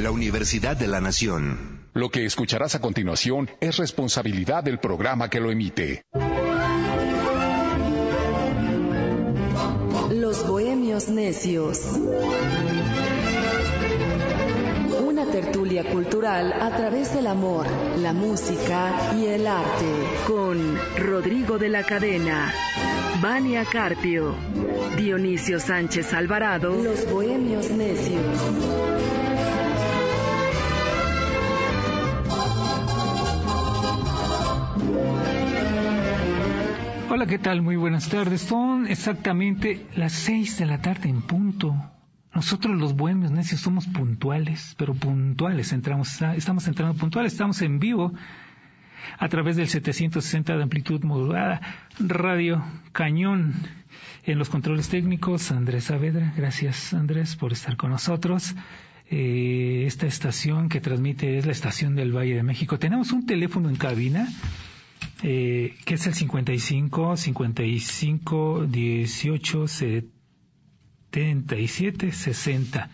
la Universidad de la Nación. Lo que escucharás a continuación es responsabilidad del programa que lo emite. Los Bohemios Necios. Una tertulia cultural a través del amor, la música y el arte. Con Rodrigo de la Cadena, Vania Carpio, Dionisio Sánchez Alvarado. Los Bohemios Necios. Hola, ¿qué tal? Muy buenas tardes. Son exactamente las seis de la tarde en punto. Nosotros los bohemios necios somos puntuales, pero puntuales. Entramos, estamos entrando puntuales, estamos en vivo a través del 760 de amplitud modulada, Radio Cañón. En los controles técnicos, Andrés Saavedra. Gracias, Andrés, por estar con nosotros. Eh, esta estación que transmite es la estación del Valle de México. Tenemos un teléfono en cabina eh, que es el 55 55 18 77 60.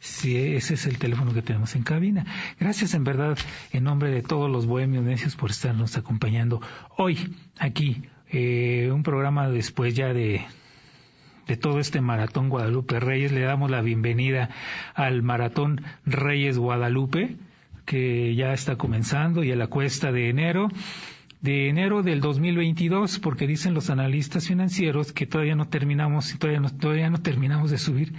Sí, ese es el teléfono que tenemos en cabina. Gracias en verdad, en nombre de todos los bohemios necios, por estarnos acompañando hoy aquí. Eh, un programa después ya de, de todo este maratón Guadalupe Reyes. Le damos la bienvenida al maratón Reyes Guadalupe, que ya está comenzando y a la cuesta de enero de enero del 2022, porque dicen los analistas financieros que todavía no terminamos, todavía no, todavía no terminamos de subir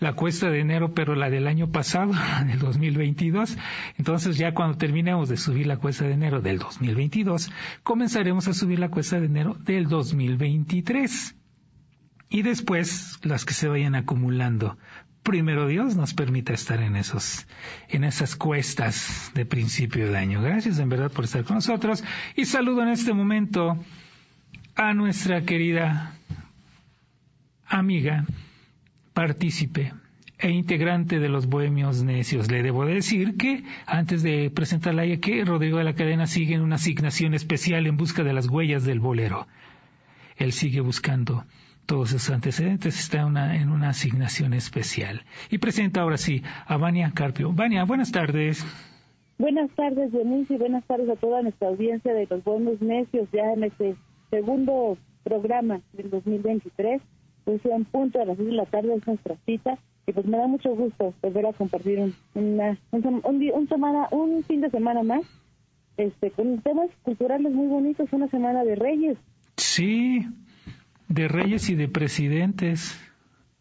la cuesta de enero, pero la del año pasado, del 2022. Entonces ya cuando terminemos de subir la cuesta de enero del 2022, comenzaremos a subir la cuesta de enero del 2023. Y después las que se vayan acumulando primero Dios nos permita estar en esos, en esas cuestas de principio de año. Gracias en verdad por estar con nosotros y saludo en este momento a nuestra querida amiga, partícipe e integrante de los Bohemios Necios. Le debo decir que, antes de presentarla que Rodrigo de la Cadena sigue en una asignación especial en busca de las huellas del bolero. Él sigue buscando todos esos antecedentes, está en una asignación especial. Y presenta ahora sí a Vania Carpio. Vania, buenas tardes. Buenas tardes, Denise, y buenas tardes a toda nuestra audiencia de los buenos necios, ya en este segundo programa del 2023. Pues en punto a las 6 de la tarde es nuestra cita, y pues me da mucho gusto volver a compartir un, una, un, semana, un fin de semana más este con temas culturales muy bonitos, una semana de reyes. Sí, de reyes y de presidentes.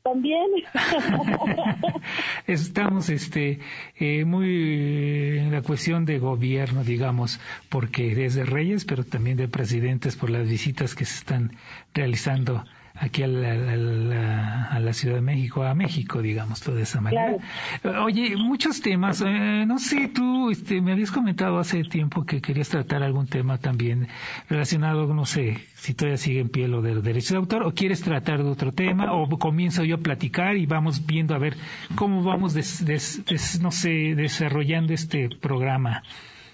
También. Estamos este, eh, muy en la cuestión de gobierno, digamos, porque es de reyes, pero también de presidentes por las visitas que se están realizando aquí a la, a la, Ciudad de México, a México, digamos, de esa manera. Oye, muchos temas, eh, no sé, tú este, me habías comentado hace tiempo que querías tratar algún tema también relacionado, no sé, si todavía sigue en pie lo del derecho de autor, o quieres tratar de otro tema, o comienzo yo a platicar y vamos viendo a ver cómo vamos, no sé, desarrollando este programa.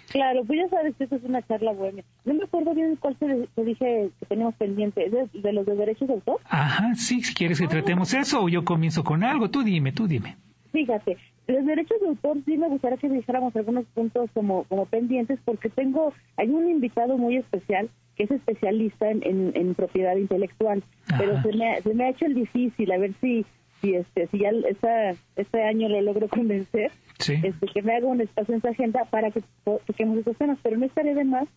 Claro, pues ya sabes que esto es una charla buena. No me acuerdo bien cuál te, dije que teníamos pendiente, ¿De, los de derechos de autor? Ajá, sí, si quieres que ah. tratemos eso o yo comienzo con algo, tú dime, tú dime. Fíjate, los derechos de autor sí me gustaría que dijéramos algunos puntos como, como pendientes porque tengo, hay un invitado muy especial que es especialista en, en, propiedad intelectual, pero se me, se me ha hecho el difícil, a ver si si este si ya esta, este año lo logro convencer este, que me haga un espacio en su agenda para que toquemos estos temas. Pero no estaría de más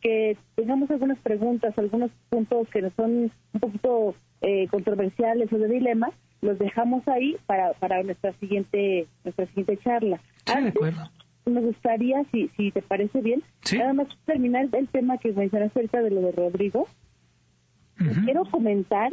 que tengamos algunas preguntas algunos puntos que son un poquito eh, controversiales o de dilema los dejamos ahí para para nuestra siguiente nuestra siguiente charla. Me gustaría si si te parece bien nada más terminar el tema que mencionaste ahorita de lo de Rodrigo. Quiero comentar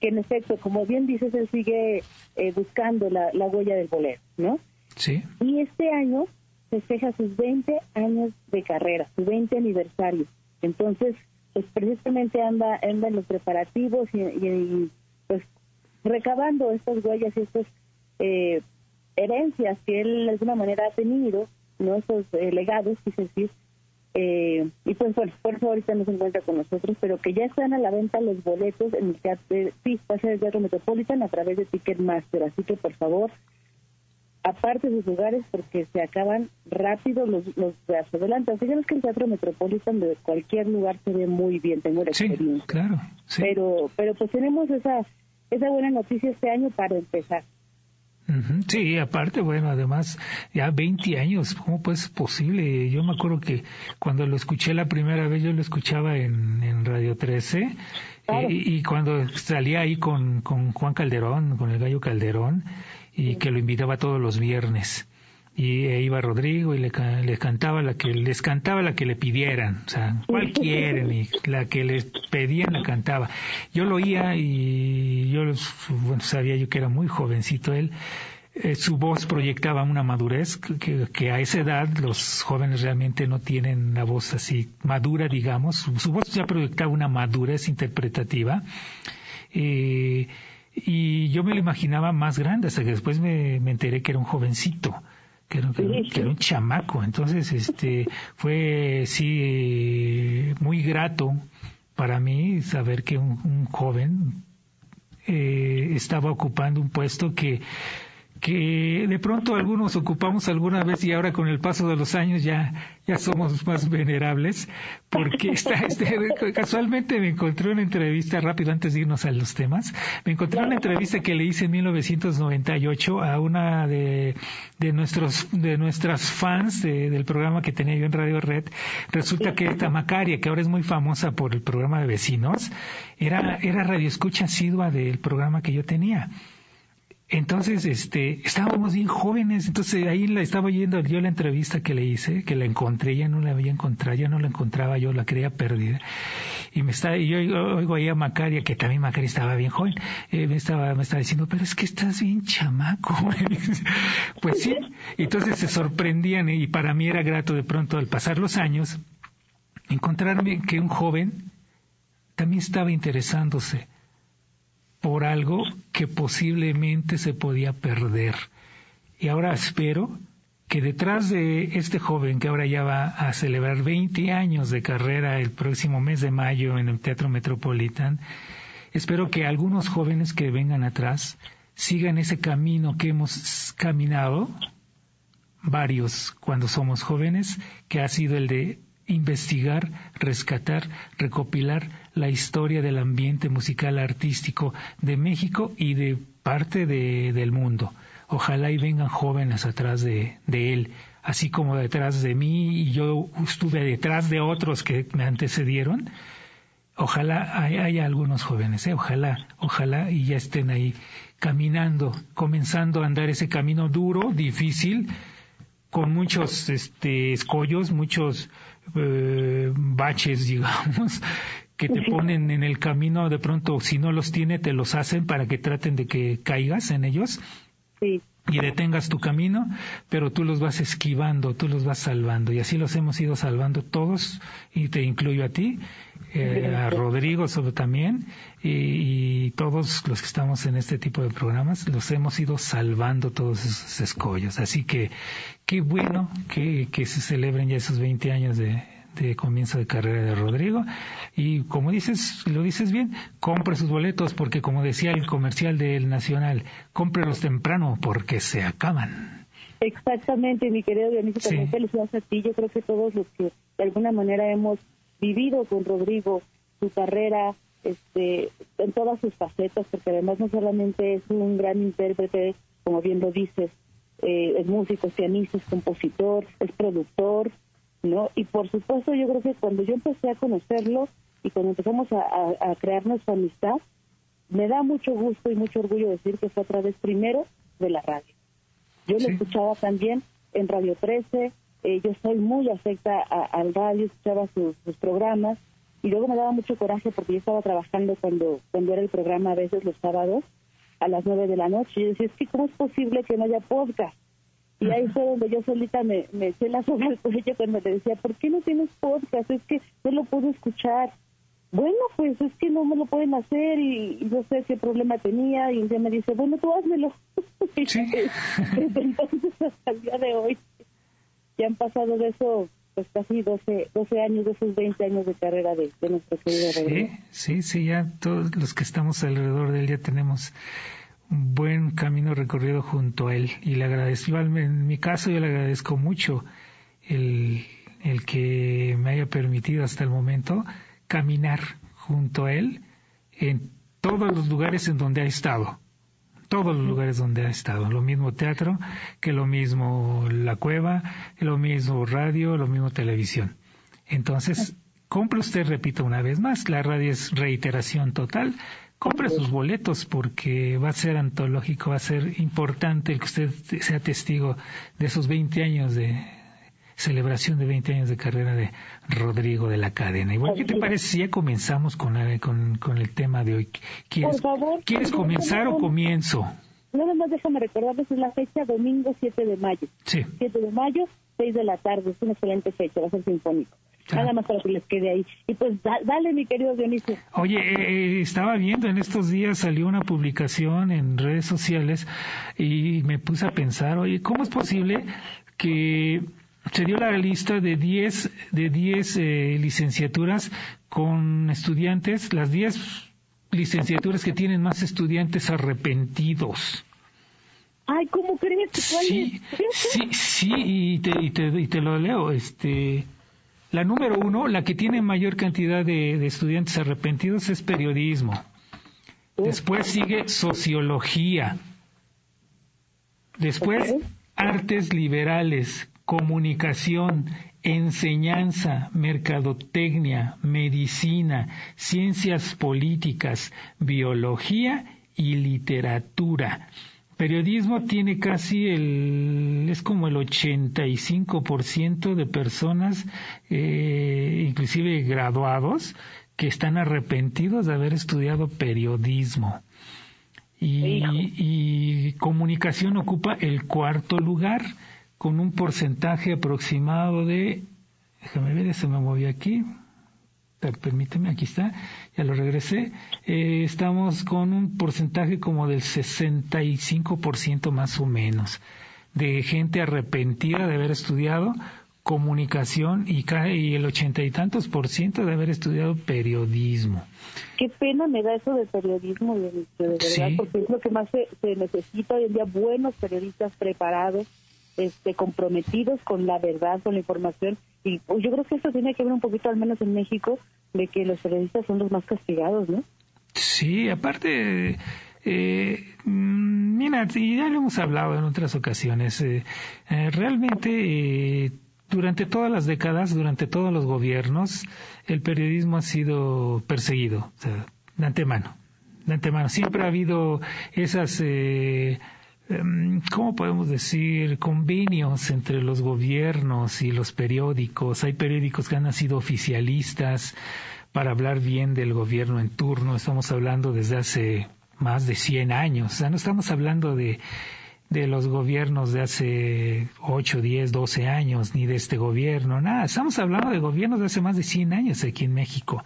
que en efecto, como bien dices, él sigue eh, buscando la, huella del bolero, ¿no? Sí. Y este año festeja sus 20 años de carrera, su 20 aniversario. Entonces, pues precisamente anda, anda en los preparativos y, pues recabando estas huellas y estas eh, herencias que él de alguna manera ha tenido, ¿no? Esos eh, legados, quise decir, eh, y pues bueno, por eso ahorita no se encuentra con nosotros, pero que ya están a la venta los boletos en el teatro, sí, va a ser el Teatro Metropolitan a través de Ticketmaster, así que por favor, aparte sus lugares porque se acaban rápido los, los de adelante. Así que el Teatro Metropolitan de cualquier lugar se ve muy bien, tengo la experiencia. claro. Pero, pero pues tenemos esa, esa buena noticia este año para empezar. Sí, aparte, bueno, además, ya 20 años, ¿cómo pues posible? Yo me acuerdo que cuando lo escuché la primera vez, yo lo escuchaba en, en Radio 13, y, cuando salía ahí con, con Juan Calderón, con el gallo Calderón, y que lo invitaba todos los viernes y e iba Rodrigo y le, cantaba la que les cantaba la que le pidieran, o sea, cuál quieren y la que les pedían la cantaba. Yo lo oía y yo bueno, sabía yo que era muy jovencito él. Eh, su voz proyectaba una madurez que, a esa edad los jóvenes realmente no tienen la voz así madura, digamos. Su, voz ya proyectaba una madurez interpretativa. Eh, y yo me lo imaginaba más grande hasta que después me, me enteré que era un jovencito que era, un chamaco. Entonces, este, fue sí muy grato para mí saber que un, joven eh, estaba ocupando un puesto que que de pronto algunos ocupamos alguna vez y ahora con el paso de los años ya, ya somos más venerables, porque está, este, casualmente me encontré una entrevista, rápido antes de irnos a los temas, me encontré una entrevista que le hice en 1998 a una de, de nuestros, de nuestras fans del programa que tenía yo en Radio Red. Resulta que esta Macaria, que ahora es muy famosa por el programa de vecinos, era, era radioescucha asidua del programa que yo tenía. Entonces, este, estábamos bien jóvenes, entonces ahí la estaba oyendo yo la entrevista que le hice, que la encontré, ya no la había encontrado, ya no la encontraba, yo la creía perdida. Y me está, y yo oigo ahí a Macaria, que también Macaria estaba bien joven, eh, me estaba, me estaba diciendo, pero es que estás bien chamaco. pues sí, entonces se sorprendían y para mí era grato de pronto al pasar los años, encontrarme que un joven también estaba interesándose por algo que posiblemente se podía perder. Y ahora espero que detrás de este joven que ahora ya va a celebrar 20 años de carrera el próximo mes de mayo en el Teatro Metropolitan, espero que algunos jóvenes que vengan atrás sigan ese camino que hemos caminado, varios cuando somos jóvenes, que ha sido el de investigar, rescatar, recopilar la historia del ambiente musical artístico de México y de parte de, del mundo. Ojalá y vengan jóvenes atrás de, de él, así como detrás de mí y yo estuve detrás de otros que me antecedieron. Ojalá haya algunos jóvenes, ¿eh? ojalá, ojalá y ya estén ahí caminando, comenzando a andar ese camino duro, difícil, con muchos este, escollos, muchos eh, baches, digamos, que te ponen en el camino, de pronto si no los tiene, te los hacen para que traten de que caigas en ellos. Y detengas tu camino, pero tú los vas esquivando, tú los vas salvando. Y así los hemos ido salvando todos, y te incluyo a ti, eh, a Rodrigo sobre también, y, todos los que estamos en este tipo de programas, los hemos ido salvando todos esos escollos. Así que qué bueno que, que se celebren ya esos 20 años de, de comienzo de carrera de Rodrigo. Y como dices, lo dices bien, compre sus boletos porque como decía el comercial del Nacional, cómprelos temprano porque se acaban. Exactamente, mi querido Dionisio, sí. también felicidades a ti. Yo creo que todos los que de alguna manera hemos vivido con Rodrigo su carrera este, en todas sus facetas, porque además no solamente es un gran intérprete, como bien lo dices, eh, es músico, es pianista, es compositor, es productor, ¿no? Y por supuesto yo creo que cuando yo empecé a conocerlo y cuando empezamos a, crear nuestra amistad, me da mucho gusto y mucho orgullo decir que fue a través primero de la radio. Yo lo escuchaba también en Radio 13, eh, yo soy muy afecta al radio, escuchaba sus, programas y luego me daba mucho coraje porque yo estaba trabajando cuando, cuando era el programa a veces los sábados a las nueve de la noche y yo decía, es que ¿cómo es posible que no haya podcast? Y ahí fue donde yo solita me, me eché la soga al cuello cuando le decía, ¿por qué no tienes podcast? Es que no lo puedo escuchar. Bueno, pues es que no me lo pueden hacer y, no sé qué problema tenía. Y día me dice, bueno, tú házmelo. Sí. Desde entonces hasta el día de hoy ya han pasado de eso pues casi 12, 12 años, de esos 20 años de carrera de, nuestro querido Sí, sí, sí, ya todos los que estamos alrededor de él ya tenemos buen camino recorrido junto a él y le agradezco, en mi caso yo le agradezco mucho el, el que me haya permitido hasta el momento caminar junto a él en todos los lugares en donde ha estado todos los lugares donde ha estado. Lo mismo teatro, que lo mismo la cueva, lo mismo radio, lo mismo televisión. Entonces, compre usted, repito una vez más, la radio es reiteración total. Compre sus boletos porque va a ser antológico, va a ser importante el que usted sea testigo de esos 20 años de celebración de 20 años de carrera de Rodrigo de la Cadena. Igual, ¿qué te parece si ya comenzamos con, con, el tema de hoy? ¿Quieres, ¿quieres comenzar o comienzo? Nada más déjame recordar que es la fecha domingo 7 de mayo. Sí. 7 de mayo, 6 de la tarde, es una excelente fecha, va a ser sinfónico. Nada más para que les quede ahí. Y pues dale, mi querido Dionisio. Oye, eh, eh, estaba viendo en estos días, salió una publicación en redes sociales y me puse a pensar, oye, ¿cómo es posible que se dio la lista de 10 de 10 eh, licenciaturas con estudiantes, las 10 licenciaturas que tienen más estudiantes arrepentidos. Ay, ¿cómo crees? Sí, sí, sí, y te, y, te, y te lo leo. Este, la número uno, la que tiene mayor cantidad de, estudiantes arrepentidos es periodismo. Después sigue sociología. Después, artes liberales, comunicación, enseñanza, mercadotecnia, medicina, ciencias políticas, biología y literatura. Periodismo tiene casi el, es como el 85% de personas, eh, inclusive graduados, que están arrepentidos de haber estudiado periodismo. Y, y comunicación ocupa el cuarto lugar con un porcentaje aproximado de, déjame ver, se me movió aquí, permíteme, aquí está, ya lo regresé, eh, estamos con un porcentaje como del 65% más o menos de gente arrepentida de haber estudiado comunicación y, y el ochenta y tantos por ciento de haber estudiado periodismo. Qué pena me da eso de periodismo, de, verdad, porque es lo que más se, se necesita hoy en día, buenos periodistas preparados, este, comprometidos con la verdad, con la información. Yo creo que eso tiene que ver un poquito, al menos en México, de que los periodistas son los más castigados, ¿no? Sí, aparte, eh, mm, mira, ya lo hemos hablado en otras ocasiones, eh, eh, realmente durante todas las décadas, durante todos los gobiernos, el periodismo ha sido perseguido, de antemano, de antemano. Siempre ha habido esas Em, ¿cómo podemos decir? Convenios entre los gobiernos y los periódicos. Hay periódicos que han sido oficialistas para hablar bien del gobierno en turno. Estamos hablando desde hace más de 100 años. O sea, no estamos hablando de, de los gobiernos de hace 8, 10, 12 años, ni de este gobierno, nada. Estamos hablando de gobiernos de hace más de 100 años aquí en México,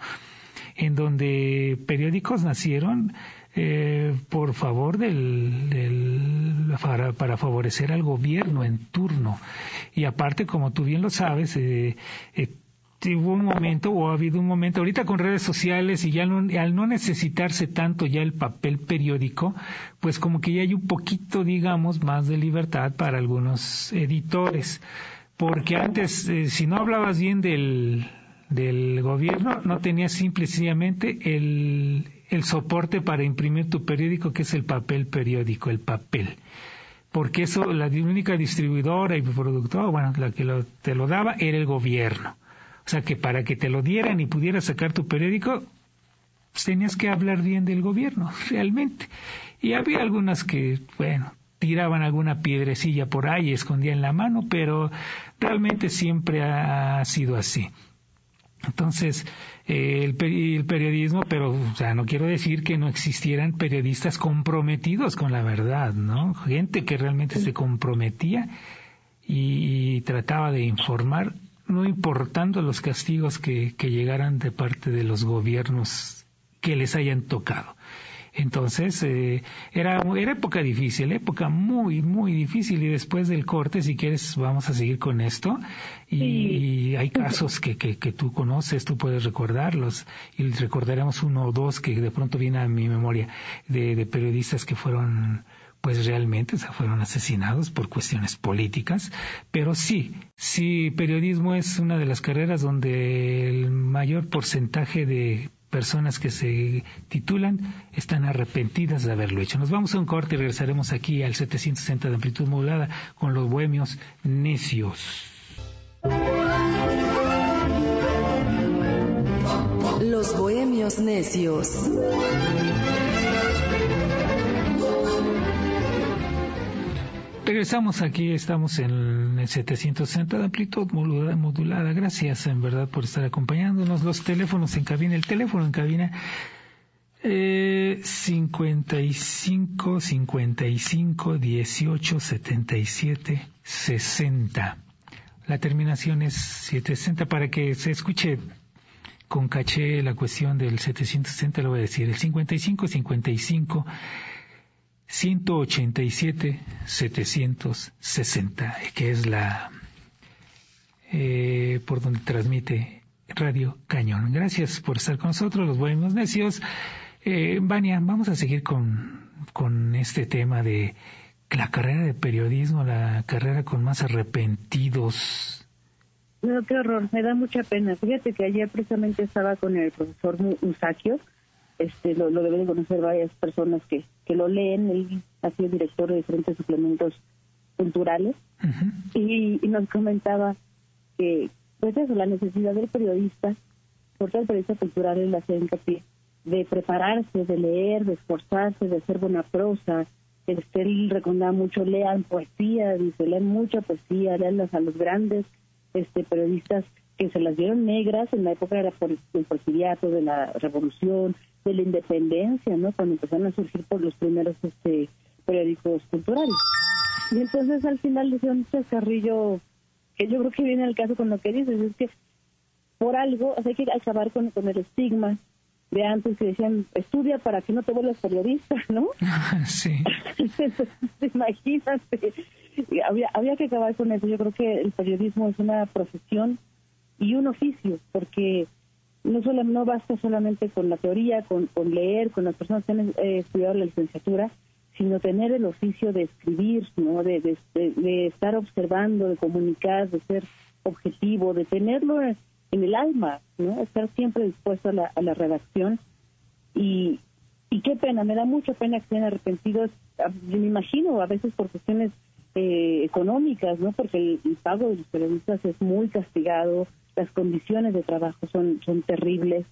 en donde periódicos nacieron eh, por favor del, del para, favorecer al gobierno en turno. Y aparte, como tú bien lo sabes, eh, eh, hubo un momento o ha habido un momento ahorita con redes sociales y ya al no necesitarse tanto ya el papel periódico, pues como que ya hay un poquito, digamos, más de libertad para algunos editores. Porque antes, eh, si no hablabas bien del, del gobierno, no tenías simplemente el, el soporte para imprimir tu periódico, que es el papel periódico, el papel. Porque eso, la única distribuidora y productora, bueno, la que te lo daba era el gobierno. O sea que para que te lo dieran y pudieras sacar tu periódico, pues tenías que hablar bien del gobierno, realmente. Y había algunas que, bueno, tiraban alguna piedrecilla por ahí, escondían la mano, pero realmente siempre ha sido así. Entonces, eh, el, periodismo, pero o sea, no quiero decir que no existieran periodistas comprometidos con la verdad, ¿no? Gente que realmente se comprometía y, trataba de informar, no importando los castigos que, que llegaran de parte de los gobiernos que les hayan tocado. Entonces, eh, era, era época difícil, época muy, muy difícil. Y después del corte, si quieres, vamos a seguir con esto. Y, hay casos que, que, que, tú conoces, tú puedes recordarlos. Y recordaremos uno o dos que de pronto viene a mi memoria de, de periodistas que fueron pues realmente se fueron asesinados por cuestiones políticas, pero sí, sí, periodismo es una de las carreras donde el mayor porcentaje de personas que se titulan están arrepentidas de haberlo hecho. Nos vamos a un corte y regresaremos aquí al 760 de amplitud modulada con los bohemios necios. Los bohemios necios. Regresamos aquí, estamos en el 760 de amplitud modulada, Gracias en verdad por estar acompañándonos. Los teléfonos en cabina, el teléfono en cabina eh, 55 55 18 77 60. La terminación es 760 para que se escuche con caché la cuestión del 760, lo voy a decir, el 55 55 187-760, que es la eh, por donde transmite Radio Cañón. Gracias por estar con nosotros, los buenos necios. Eh, Vania, vamos a seguir con, con este tema de la carrera de periodismo, la carrera con más arrepentidos. No, qué horror, me da mucha pena. Fíjate que ayer precisamente estaba con el profesor Musakio este, lo deben conocer varias personas que, que lo leen. Él ha sido director de diferentes suplementos culturales y, nos comentaba que, pues eso, la necesidad del periodista, porque el periodista cultural es la hincapié de prepararse, de leer, de esforzarse, de hacer buena prosa. Este, él recomendaba mucho, lean poesía, dice, lean mucha poesía, leanlas a los grandes este, periodistas que se las dieron negras en la época de la, del porfiriato, de la revolución, de la independencia, ¿no? Cuando empezaron a surgir por los primeros este, periódicos culturales. Y entonces al final decía un chascarrillo que yo creo que viene al caso con lo que dices, es que por algo hay que acabar con, con el estigma de antes que decían estudia para que no te vuelvas periodista, ¿no? sí. Imagínate. Había, había que acabar con eso. Yo creo que el periodismo es una profesión y un oficio, porque no solo no basta solamente con la teoría, con, leer, con las personas que han eh, estudiado la licenciatura, sino tener el oficio de escribir, ¿no? De, estar observando, de comunicar, de ser objetivo, de tenerlo en el alma, ¿no? Estar siempre dispuesto a la, la redacción. Y, y qué pena, me da mucha pena que estén arrepentidos, ah, me imagino a veces por cuestiones eh, económicas, ¿no? Porque el, pago de los periodistas es muy castigado, las condiciones de trabajo son son terribles,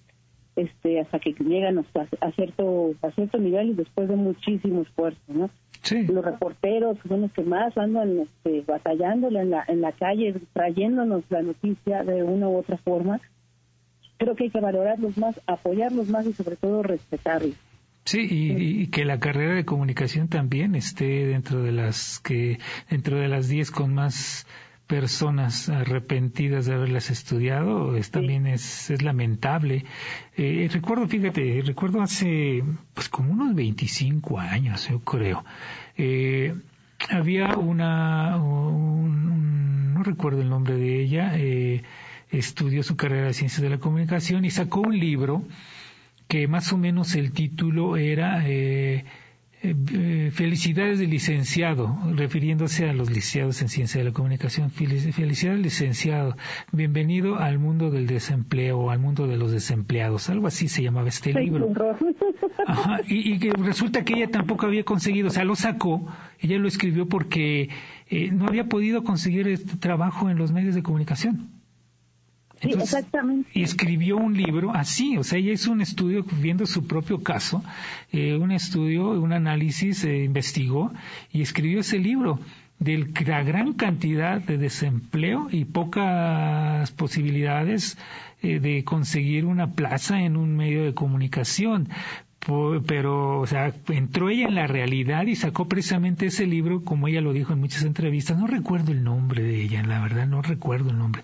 este hasta que llegan hasta a cierto a cierto nivel y después de muchísimo esfuerzo, ¿no? Los reporteros son los que más andan este, batallándole en la en la calle, trayéndonos la noticia de una u otra forma. Creo que hay que valorarlos más, apoyarlos más y sobre todo respetarlos. Sí, y, que la carrera de comunicación también esté dentro de las que dentro de las 10 con más personas arrepentidas de haberlas estudiado es, también es, es lamentable. Eh, recuerdo, fíjate, recuerdo hace pues como unos 25 años, yo creo. Eh, había una, no recuerdo el nombre de ella, eh, estudió su carrera de ciencias de la comunicación y sacó un libro que más o menos el título era eh, Felicidades del licenciado, refiriéndose a los licenciados en Ciencia de la Comunicación. Felicidades licenciado, bienvenido al mundo del desempleo, al mundo de los desempleados, algo así se llamaba este libro. y, que resulta que ella tampoco había conseguido, o sea, lo sacó, ella lo escribió porque eh, no había podido conseguir este trabajo en los medios de comunicación exactamente. Y escribió un libro así, o sea, ella hizo un estudio viendo su propio caso, eh, un estudio, un análisis, eh, investigó y escribió ese libro de la gran cantidad de desempleo y pocas posibilidades eh, de conseguir una plaza en un medio de comunicación pero, o sea, entró ella en la realidad y sacó precisamente ese libro, como ella lo dijo en muchas entrevistas. No recuerdo el nombre de ella, la verdad, no recuerdo el nombre.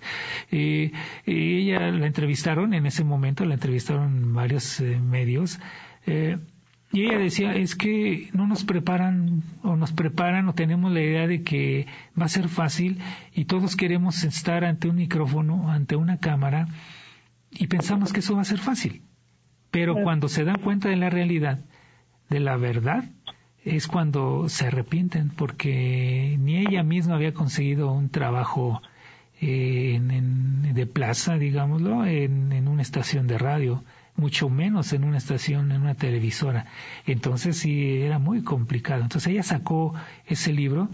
Eh, ella la entrevistaron en ese momento, la entrevistaron varios eh, medios. Eh, Y ella decía, es que no nos preparan o nos preparan o tenemos la idea de que va a ser fácil y todos queremos estar ante un micrófono, ante una cámara y pensamos que eso va a ser fácil. Pero cuando se dan cuenta de la realidad, de la verdad, es cuando se arrepienten porque ni ella misma había conseguido un trabajo eh, en, de plaza, digámoslo, en, en una estación de radio mucho menos en una estación, en una televisora. Entonces sí era muy complicado. Entonces ella sacó ese libro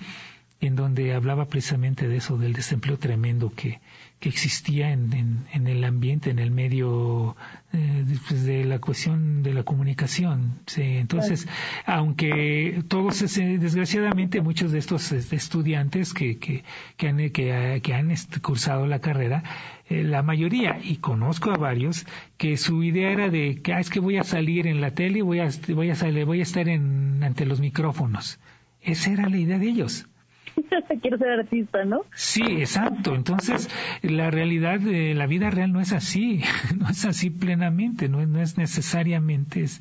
en donde hablaba precisamente de eso, del desempleo tremendo que, que existía en, en, el ambiente, en el medio eh, pues, de la cuestión de la comunicación. Sí, entonces, aunque todos, desgraciadamente, muchos de estos este, estudiantes que, que, que han, que, que han cursado la carrera, eh, la mayoría, y conozco a varios, que su idea era de que ah, es que voy a salir en la tele, voy a, voy a, salir, voy a estar en, ante los micrófonos. Esa era la idea de ellos. quiero ser artista, ¿no? Sí, exacto. Entonces, la realidad de la vida real no es así, no es así plenamente, no, es necesariamente es,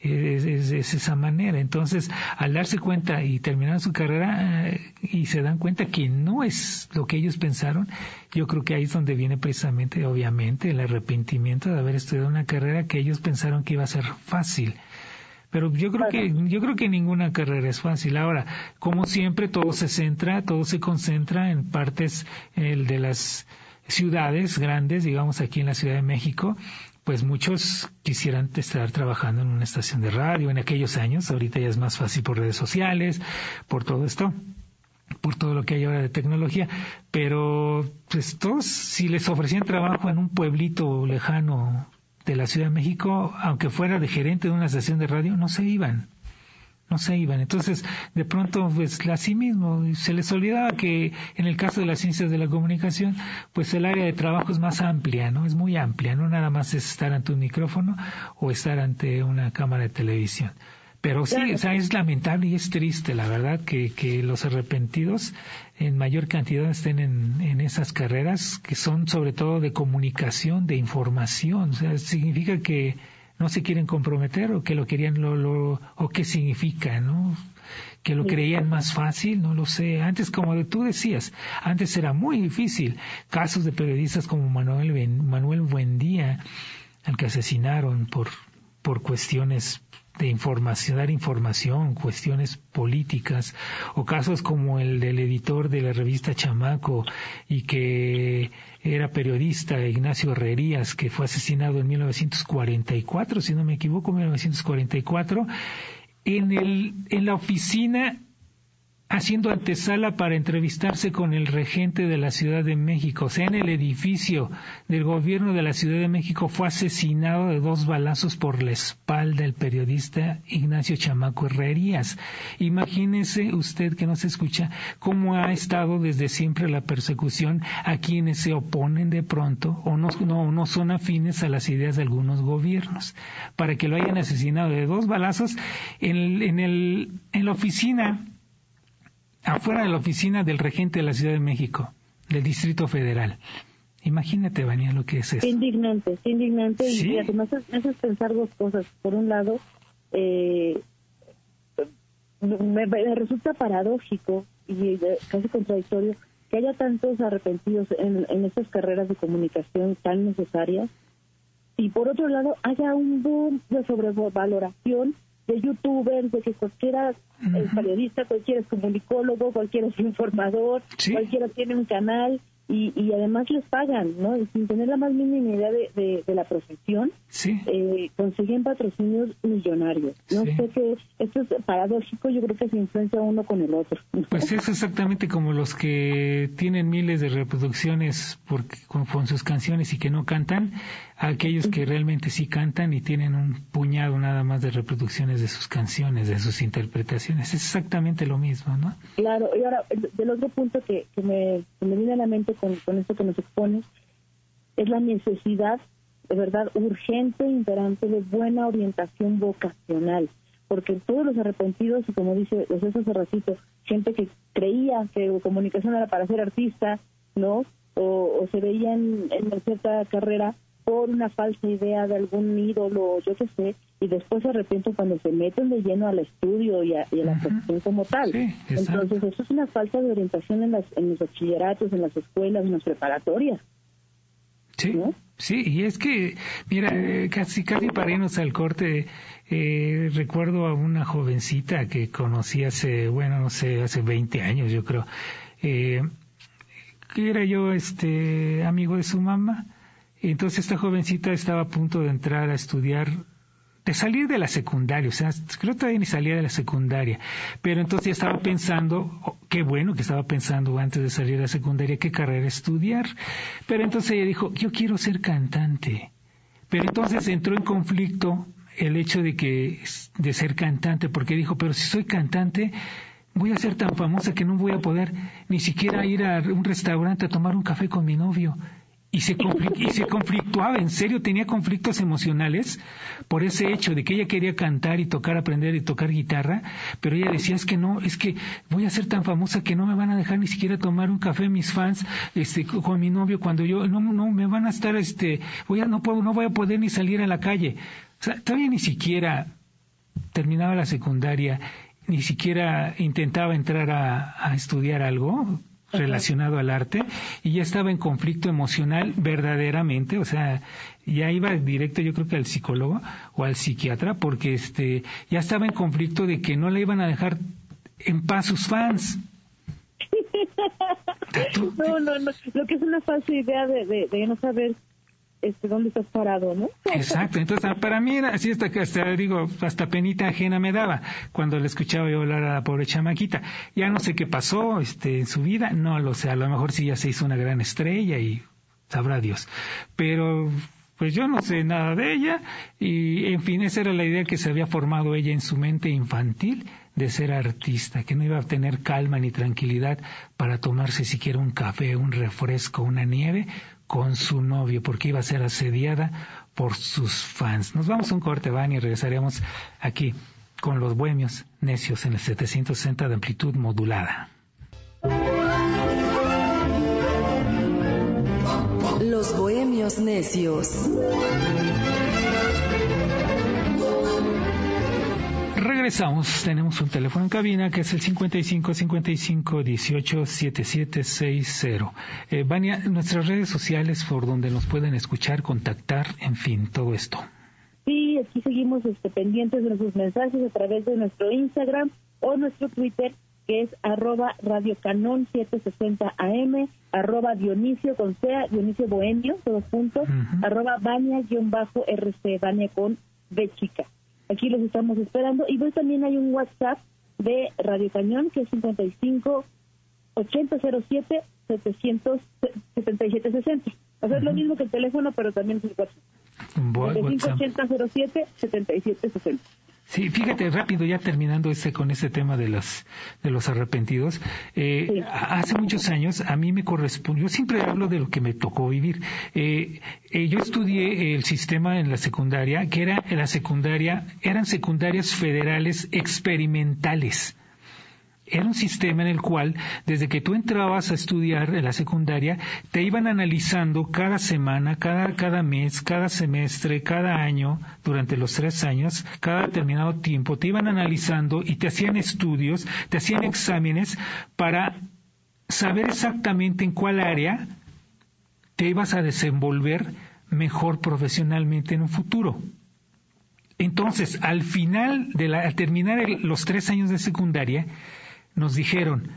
es, esa manera. Entonces, al darse cuenta y terminar su carrera eh, y se dan cuenta que no es lo que ellos pensaron, yo creo que ahí es donde viene precisamente, obviamente, el arrepentimiento de haber estudiado una carrera que ellos pensaron que iba a ser fácil pero yo creo que yo creo que ninguna carrera es fácil. Ahora, como siempre, todo se centra, todo se concentra en partes el de las ciudades grandes, digamos aquí en la Ciudad de México, pues muchos quisieran estar trabajando en una estación de radio en aquellos años. Ahorita ya es más fácil por redes sociales, por todo esto por todo lo que hay ahora de tecnología, pero pues todos si les ofrecían trabajo en un pueblito lejano de la Ciudad de México, aunque fuera de gerente de una estación de radio, no se iban. No se iban. Entonces, de pronto, pues así mismo, se les olvidaba que en el caso de las ciencias de la comunicación, pues el área de trabajo es más amplia, ¿no? Es muy amplia, no nada más es estar ante un micrófono o estar ante una cámara de televisión. Pero sí, o sea, es lamentable y es triste, la verdad, que, que los arrepentidos en mayor cantidad estén en, en, esas carreras que son sobre todo de comunicación, de información. O sea, significa que no se quieren comprometer o que lo querían, lo, lo, o qué significa, ¿no? Que lo creían más fácil, no lo sé. Antes, como tú decías, antes era muy difícil. Casos de periodistas como Manuel, Manuel Buendía, al que asesinaron por, por cuestiones de información, dar información, cuestiones políticas, o casos como el del editor de la revista Chamaco y que era periodista Ignacio Herrerías, que fue asesinado en 1944, si no me equivoco, 1944, en, el, en la oficina haciendo antesala para entrevistarse con el regente de la Ciudad de México. O sea, en el edificio del gobierno de la Ciudad de México fue asesinado de dos balazos por la espalda el periodista Ignacio Chamaco Herrerías. Imagínese usted que nos escucha cómo ha estado desde siempre la persecución a quienes se oponen de pronto o no, no, no son afines a las ideas de algunos gobiernos. Para que lo hayan asesinado de dos balazos en, en, el, en la oficina afuera de la oficina del regente de la Ciudad de México, del Distrito Federal. Imagínate, Vania, lo que es eso. Indignante, indignante. Y además haces pensar dos cosas. Por un lado, eh, me, resulta paradójico y casi contradictorio que haya tantos arrepentidos en, en estas carreras de comunicación tan necesarias y por otro lado haya un boom de sobrevaloración de youtubers, de que cualquiera es periodista, cualquiera es comunicólogo, cualquiera es informador, cualquiera tiene un canal y, y además les pagan, ¿no? sin tener la más mínima idea de, de, la profesión, sí. eh, consiguen patrocinios millonarios. No sé qué, esto es paradójico, yo creo que se influencia uno con el otro. Pues es exactamente como los que tienen miles de reproducciones porque, con, con sus canciones y que no cantan, aquellos que realmente sí cantan y tienen un puñado nada más de reproducciones de sus canciones, de sus interpretaciones. Es exactamente lo mismo, ¿no? Claro, y ahora, del otro punto que, que, me, me viene a la mente con, con esto que nos expones, es la necesidad, de verdad, urgente, imperante de buena orientación vocacional. Porque todos los arrepentidos, y como dice José hace ratito, gente que creía que comunicación era para ser artista, ¿no? O, o se veían en cierta carrera por una falsa idea de algún ídolo, yo qué sé, y después se arrepienten cuando se meten de lleno al estudio y a, la profesión como tal. Entonces, eso es una falta de orientación en, las, en los bachilleratos, en las escuelas, en las preparatorias. Sí, sí, y es que, mira, eh, casi, casi para irnos al corte, eh, recuerdo a una jovencita que conocí hace, bueno, no sé, hace 20 años, yo creo, eh, que era yo, este, amigo de su mamá, entonces esta jovencita estaba a punto de entrar a estudiar de salir de la secundaria, o sea, creo que todavía ni salía de la secundaria, pero entonces ya estaba pensando, oh, qué bueno que estaba pensando antes de salir de la secundaria qué carrera estudiar, pero entonces ella dijo, yo quiero ser cantante, pero entonces entró en conflicto el hecho de que de ser cantante, porque dijo, pero si soy cantante, voy a ser tan famosa que no voy a poder ni siquiera ir a un restaurante a tomar un café con mi novio y se, y se conflictuaba, en serio tenía conflictos emocionales por ese hecho de que ella quería cantar y tocar, aprender y tocar guitarra, pero ella decía es que no, es que voy a ser tan famosa que no me van a dejar ni siquiera tomar un café mis fans este con mi novio cuando yo no no me van a estar este voy a no puedo no voy a poder ni salir a la calle. O sea, todavía ni siquiera terminaba la secundaria, ni siquiera intentaba entrar a estudiar algo, relacionado al arte y ya estaba en conflicto emocional verdaderamente, o sea, ya iba directo yo creo que al psicólogo o al psiquiatra porque este ya estaba en conflicto de que no le iban a dejar en paz sus fans. no, no, no, lo que es una falsa idea de, de no saber este, dónde estás parado, ¿no? Exacto, entonces ah, para mí era así hasta hasta digo, hasta penita ajena me daba cuando le escuchaba yo hablar a la pobre chamaquita. Ya no sé qué pasó este en su vida, no lo sé, a lo mejor sí ya se hizo una gran estrella y sabrá Dios. Pero pues yo no sé nada de ella y en fin, esa era la idea que se había formado ella en su mente infantil de ser artista, que no iba a tener calma ni tranquilidad para tomarse siquiera un café, un refresco, una nieve con su novio porque iba a ser asediada por sus fans. Nos vamos a un corte, Van, y regresaremos aquí con los bohemios necios en el 760 de amplitud modulada. Los bohemios necios. Regresamos. Tenemos un teléfono en cabina que es el 55 55 18 77 60. Eh, Vania, nuestras redes sociales por donde nos pueden escuchar, contactar, en fin, todo esto. Sí, aquí seguimos este, pendientes de nuestros mensajes a través de nuestro Instagram o nuestro Twitter que es arroba radiocanon 760 AM, arroba Dionisio con sea, Dionisio Bohemio, todos juntos, arroba Bania-RC, Bania con B chica. Aquí los estamos esperando. Y hoy también hay un WhatsApp de Radio Cañón que es 55 8007 777 60. O sea, es lo mismo que el teléfono, pero también es el WhatsApp. 55 8007 7760. Sí, fíjate rápido ya terminando ese con ese tema de los de los arrepentidos. Eh, hace muchos años a mí me correspondió. Yo siempre hablo de lo que me tocó vivir. Eh, eh, yo estudié el sistema en la secundaria, que era en la secundaria eran secundarias federales experimentales era un sistema en el cual, desde que tú entrabas a estudiar en la secundaria, te iban analizando cada semana, cada, cada mes, cada semestre, cada año, durante los tres años, cada determinado tiempo, te iban analizando y te hacían estudios, te hacían exámenes para saber exactamente en cuál área te ibas a desenvolver mejor profesionalmente en un futuro. Entonces, al final de la, al terminar los tres años de secundaria, nos dijeron,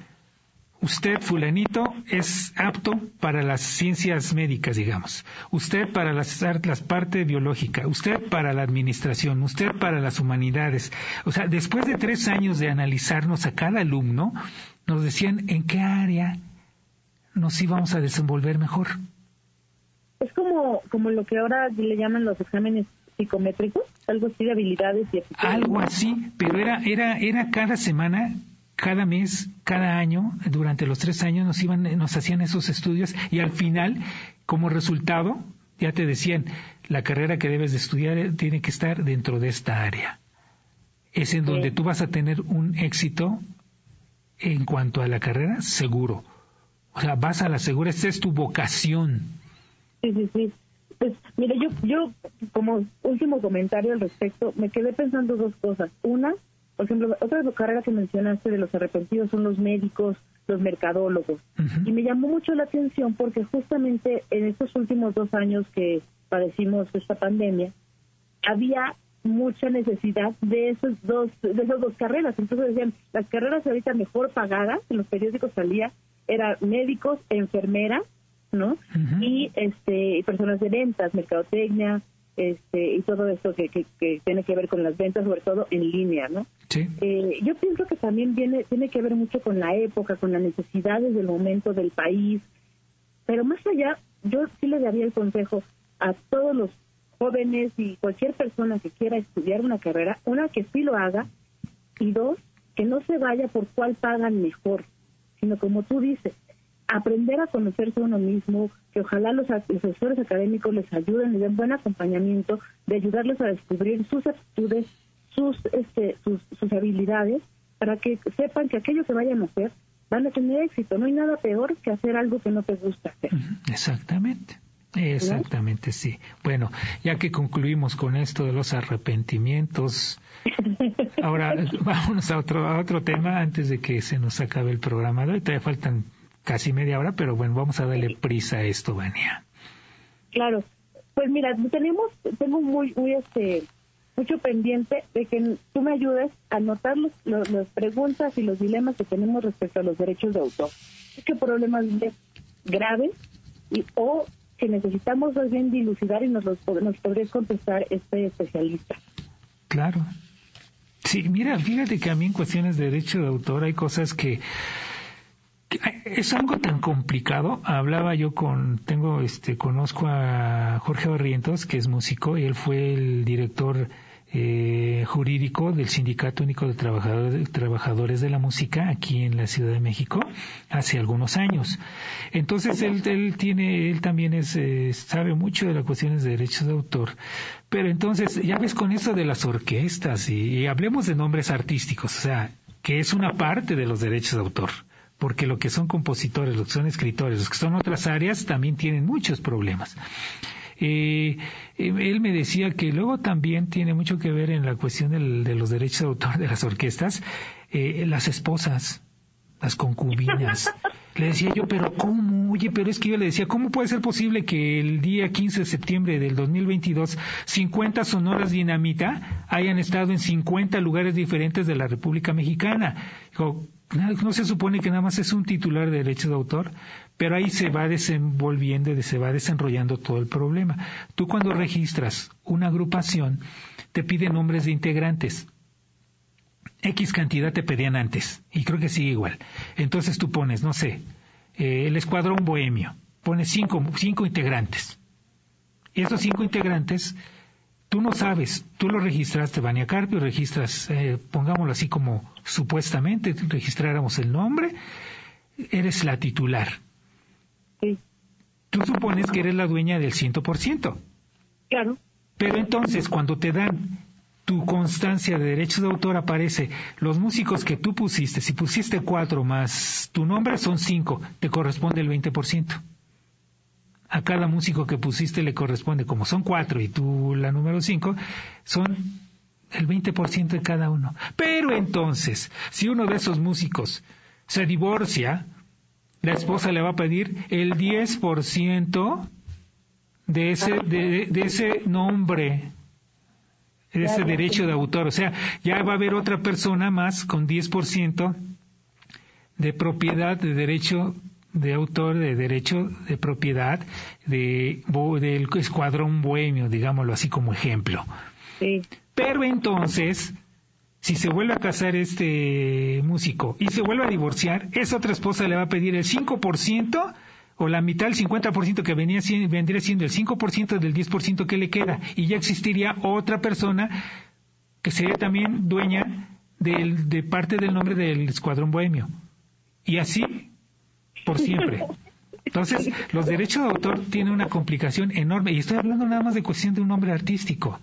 usted fulanito es apto para las ciencias médicas, digamos, usted para las, las parte biológica, usted para la administración, usted para las humanidades. O sea, después de tres años de analizarnos a cada alumno, nos decían en qué área nos íbamos a desenvolver mejor. Es como, como lo que ahora le llaman los exámenes psicométricos, algo así de habilidades y Algo así, pero era, era, era cada semana cada mes, cada año, durante los tres años nos iban, nos hacían esos estudios y al final, como resultado, ya te decían, la carrera que debes de estudiar tiene que estar dentro de esta área. Es en donde tú vas a tener un éxito en cuanto a la carrera seguro. O sea, vas a la segura, esa es tu vocación. Sí, sí, sí. Pues mire, yo, yo como último comentario al respecto, me quedé pensando dos cosas. Una, por ejemplo, otra de las carreras que mencionaste de los arrepentidos son los médicos, los mercadólogos. Y me llamó mucho la atención porque justamente en estos últimos dos años que padecimos esta pandemia, había mucha necesidad de esos dos de esas dos carreras. Entonces decían, las carreras ahorita mejor pagadas, en los periódicos salía, eran médicos, enfermeras, ¿no? Y este personas de ventas, mercadotecnia, este y todo eso que, que, tiene que ver con las ventas, sobre todo en línea, ¿no? Eh, yo pienso que también viene tiene que ver mucho con la época, con las necesidades del momento del país, pero más allá, yo sí le daría el consejo a todos los jóvenes y cualquier persona que quiera estudiar una carrera, una que sí lo haga y dos, que no se vaya por cuál pagan mejor, sino como tú dices, aprender a conocerse a uno mismo, que ojalá los asesores académicos les ayuden, les den buen acompañamiento, de ayudarles a descubrir sus aptitudes, sus, este, sus, sus habilidades, para que sepan que aquello que vayan a hacer van a tener éxito. No hay nada peor que hacer algo que no te gusta hacer. Exactamente. Exactamente, sí. Bueno, ya que concluimos con esto de los arrepentimientos, ahora vámonos a otro, a otro tema antes de que se nos acabe el programa de hoy. Todavía faltan casi media hora, pero bueno, vamos a darle prisa a esto, Vania. Claro. Pues mira, tenemos, tengo muy, muy este, mucho pendiente de que tú me ayudes a anotar las preguntas y los dilemas que tenemos respecto a los derechos de autor. ¿Qué problemas graves y, o que necesitamos más bien dilucidar y nos los nos podrías contestar este especialista. Claro. Sí, mira, fíjate que a mí en cuestiones de derecho de autor hay cosas que, es algo tan complicado. Hablaba yo con, tengo, este, conozco a Jorge Barrientos, que es músico, y él fue el director eh, jurídico del Sindicato Único de Trabajadores, de la Música aquí en la Ciudad de México hace algunos años. Entonces él, tiene, él también es, eh, sabe mucho de las cuestiones de derechos de autor. Pero entonces, ya ves con eso de las orquestas y, y hablemos de nombres artísticos, o sea, que es una parte de los derechos de autor porque lo que son compositores, lo que son escritores, los que son otras áreas también tienen muchos problemas. Eh, eh, él me decía que luego también tiene mucho que ver en la cuestión de los derechos de autor de las orquestas, eh, las esposas, las concubinas. Le decía yo, pero ¿cómo? Oye, pero es que yo le decía, ¿cómo puede ser posible que el día 15 de septiembre del 2022 50 sonoras dinamita hayan estado en 50 lugares diferentes de la República Mexicana? Dijo, no se supone que nada más es un titular de derechos de autor, pero ahí se va desenvolviendo se va desarrollando todo el problema. Tú cuando registras una agrupación, te piden nombres de integrantes. X cantidad te pedían antes, y creo que sigue igual. Entonces tú pones, no sé, eh, el escuadrón bohemio, pones cinco, cinco integrantes. Y estos cinco integrantes, tú no sabes, tú lo registraste, Vania Carpio, registras, eh, pongámoslo así como supuestamente registráramos el nombre, eres la titular Tú supones que eres la dueña del 100%. Claro. Pero entonces, cuando te dan tu constancia de derechos de autor, aparece los músicos que tú pusiste. Si pusiste cuatro más tu nombre, son cinco. Te corresponde el 20%. A cada músico que pusiste le corresponde, como son cuatro y tú la número cinco, son el 20% de cada uno. Pero entonces, si uno de esos músicos se divorcia, la esposa le va a pedir el 10% de ese, de, de ese nombre, de ese derecho de autor. O sea, ya va a haber otra persona más con 10% de propiedad, de derecho de autor, de derecho de propiedad de, del escuadrón bohemio, digámoslo así como ejemplo. Sí. Pero entonces, si se vuelve a casar este músico y se vuelve a divorciar, esa otra esposa le va a pedir el 5% o la mitad, el 50% que venía vendría siendo el 5% del 10% que le queda. Y ya existiría otra persona que sería también dueña de parte del nombre del escuadrón bohemio. Y así, por siempre. Entonces, los derechos de autor tienen una complicación enorme. Y estoy hablando nada más de cuestión de un nombre artístico.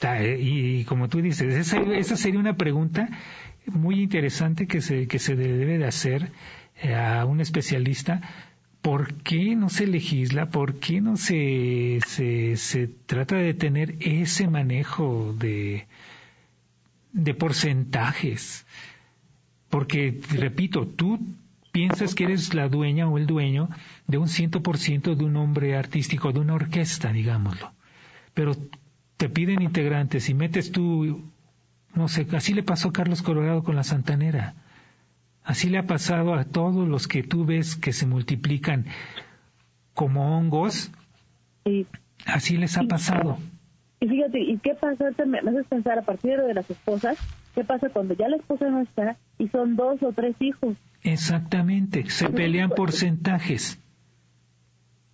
Eh, y, como tú dices, esa, sería una pregunta muy interesante que se, que se debe de hacer eh, a un especialista ¿por qué no se legisla? ¿Por qué no se, se, se trata de tener ese manejo de, de porcentajes? Porque, repito, tú piensas que eres la dueña o el dueño de un ciento por ciento de un hombre artístico, de una orquesta, digámoslo. Pero te piden integrantes y metes tú, no sé, así le pasó a Carlos Colorado con la Santanera. Así le ha pasado a todos los que tú ves que se multiplican como hongos. Así les ha pasado. Y fíjate, ¿y qué pasa? Me, me haces pensar a partir de las esposas, ¿qué pasa cuando ya la esposa no está y son dos o tres hijos? Exactamente, se pelean porcentajes.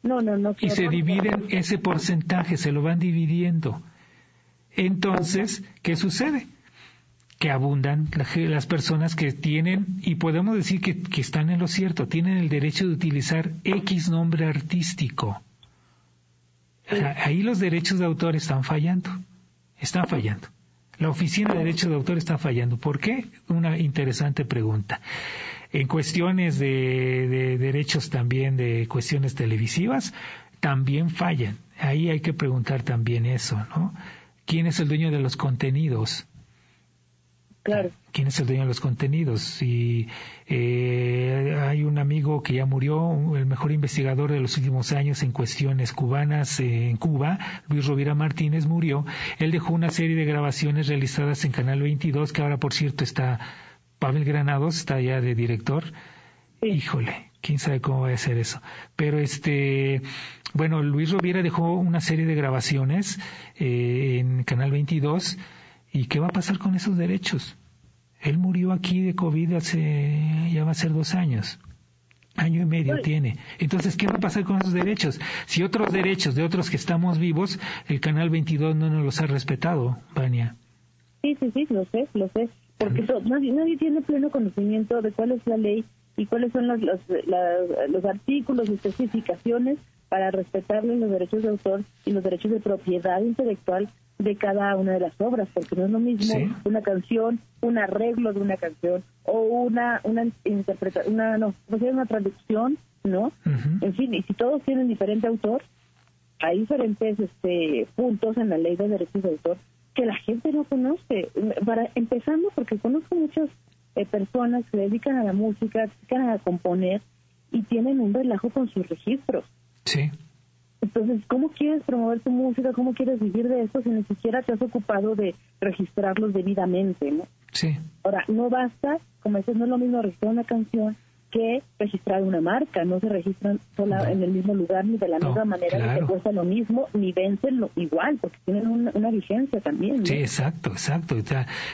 No, no, no. Y se dividen ese porcentaje, se lo van dividiendo. Entonces, ¿qué sucede? Que abundan las personas que tienen, y podemos decir que, que están en lo cierto, tienen el derecho de utilizar X nombre artístico. Ahí los derechos de autor están fallando, están fallando. La Oficina de Derechos de Autor está fallando. ¿Por qué? Una interesante pregunta. En cuestiones de, de derechos también, de cuestiones televisivas, también fallan. Ahí hay que preguntar también eso, ¿no? ¿Quién es el dueño de los contenidos? Claro. ¿Quién es el dueño de los contenidos? Si eh, hay un amigo que ya murió, el mejor investigador de los últimos años en cuestiones cubanas eh, en Cuba, Luis Rovira Martínez, murió. Él dejó una serie de grabaciones realizadas en Canal 22, que ahora, por cierto, está Pavel Granados, está ya de director. Híjole, quién sabe cómo va a ser eso. Pero este, bueno, Luis Rovira dejó una serie de grabaciones eh, en Canal 22 ¿Y qué va a pasar con esos derechos? Él murió aquí de COVID hace, ya va a ser dos años. Año y medio tiene. Entonces, ¿qué va a pasar con esos derechos? Si otros derechos de otros que estamos vivos, el Canal 22 no nos los ha respetado, Vania. Sí, sí, sí, lo sé, lo sé. Porque nadie, nadie tiene pleno conocimiento de cuál es la ley y cuáles son los, los, los artículos y especificaciones para respetarle los derechos de autor y los derechos de propiedad intelectual de cada una de las obras, porque no es lo mismo una canción, un arreglo de una canción o una una interpretación, una no, una traducción, ¿no? En fin, y si todos tienen diferente autor, hay diferentes este puntos en la ley de derechos de autor que la gente no conoce. Para empezando porque conozco muchas eh, personas que se dedican a la música, se dedican a componer y tienen un relajo con sus registros. Sí. Entonces, ¿cómo quieres promover tu música? ¿Cómo quieres vivir de esto si ni siquiera te has ocupado de registrarlos debidamente, ¿no? Sí. Ahora, no basta, como dices, no es lo mismo registrar una canción que registrar una marca, no se registran sola en el mismo lugar ni de la misma manera, ni cuesta lo mismo, ni vencen lo igual, porque tienen una, vigencia también. Sí, exacto, exacto.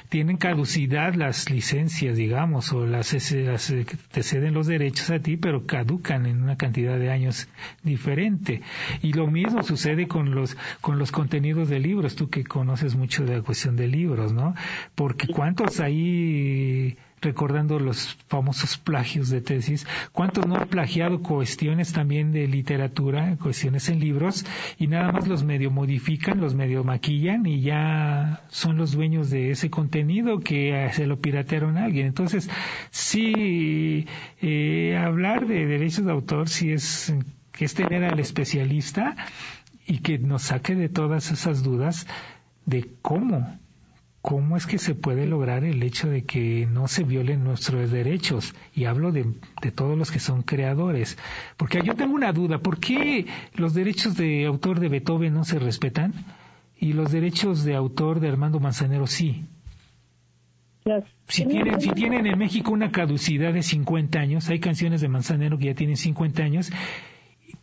tienen caducidad las licencias, digamos, o las, las, te ceden los derechos a ti, pero caducan en una cantidad de años diferente. Y lo mismo sucede con los, con los contenidos de libros, tú que conoces mucho de la cuestión de libros, ¿no? Porque cuántos ahí recordando los famosos plagios de tesis, cuántos no han plagiado cuestiones también de literatura, cuestiones en libros, y nada más los medio modifican, los medio maquillan y ya son los dueños de ese contenido que se lo piratearon a alguien. Entonces, sí, eh, hablar de derechos de autor sí es, que es tener al especialista y que nos saque de todas esas dudas de cómo ¿cómo es que se puede lograr el hecho de que no se violen nuestros derechos? Y hablo de, todos los que son creadores. Porque yo tengo una duda, ¿por qué los derechos de autor de Beethoven no se respetan y los derechos de autor de Armando Manzanero sí? Si tienen, si tienen en México una caducidad de 50 años, hay canciones de Manzanero que ya tienen 50 años,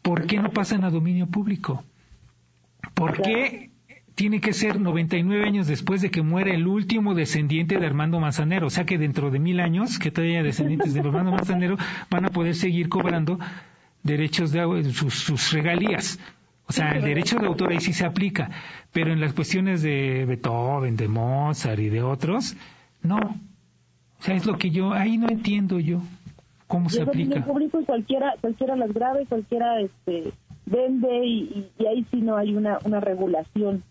¿por qué no pasan a dominio público? ¿Por qué tiene que ser 99 años después de que muera el último descendiente de Armando Manzanero. O sea que dentro de mil años, que todavía descendientes de Armando Manzanero van a poder seguir cobrando derechos de sus, sus regalías. O sea, el derecho de autor ahí sí se aplica, pero en las cuestiones de Beethoven, de Mozart y de otros, no. O sea, es lo que yo, ahí no entiendo yo cómo se aplica. público cualquiera, cualquiera las grabe, cualquiera este, vende y, y, ahí sí no hay una, una regulación